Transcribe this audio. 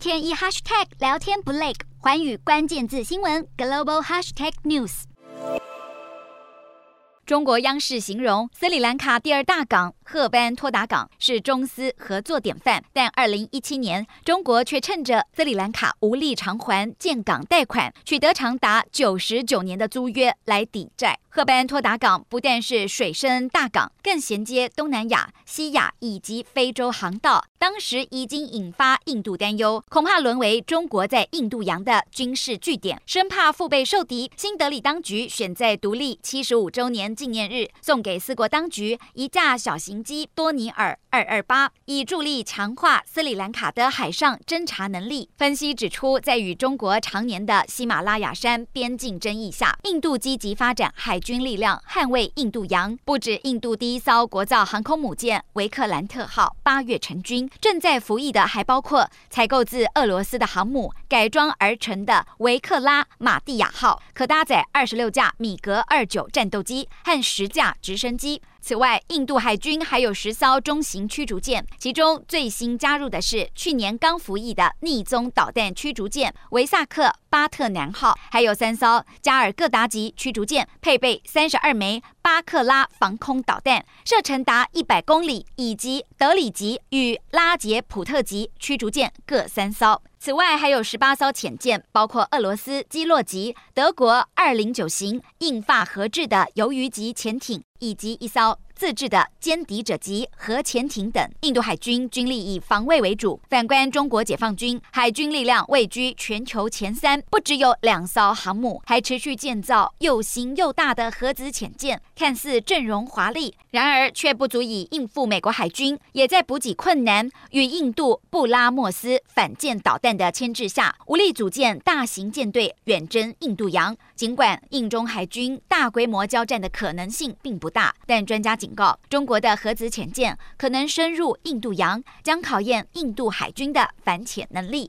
天一 hashtag 聊天不累，环宇关键字新闻 global hashtag news。中国央视形容斯里兰卡第二大港赫班托达港是中斯合作典范，但二零一七年，中国却趁着斯里兰卡无力偿还建港贷款，取得长达九十九年的租约来抵债。赫班托达港不但是水深大港，更衔接东南亚、西亚以及非洲航道，当时已经引发印度担忧，恐怕沦为中国在印度洋的军事据点，生怕腹背受敌。新德里当局选在独立七十五周年纪念日，送给四国当局一架小型机多尼尔二二八，以助力强化斯里兰卡的海上侦察能力。分析指出，在与中国常年的喜马拉雅山边境争议下，印度积极发展海军力量捍卫印度洋，不止印度第一艘国造航空母舰维克兰特号八月成军，正在服役的还包括采购自俄罗斯的航母改装而成的维克拉玛蒂亚号，可搭载二十六架米格二九战斗机和十架直升机。此外，印度海军还有十艘中型驱逐舰，其中最新加入的是去年刚服役的匿踪导弹驱逐舰维萨克巴特南号，还有三艘加尔各答级驱逐舰，配备三十二枚巴克拉防空导弹，射程达一百公里，以及德里级与拉杰普特级驱逐舰各三艘。此外，还有十八艘潜舰，包括俄罗斯基洛级、德国二零九型印法合制的鱿鱼级潜艇，以及一艘。自制的歼敌者级核潜艇等，印度海军军力以防卫为主。反观中国解放军，海军力量位居全球前三，不只有两艘航母，还持续建造又新又大的核子潜舰，看似阵容华丽，然而却不足以应付美国海军，也在补给困难与印度布拉莫斯反舰导弹的牵制下，无力组建大型舰队远征印度洋。尽管印中海军大规模交战的可能性并不大，但专家警警告，中国的核子潜舰可能深入印度洋，将考验印度海军的反潜能力。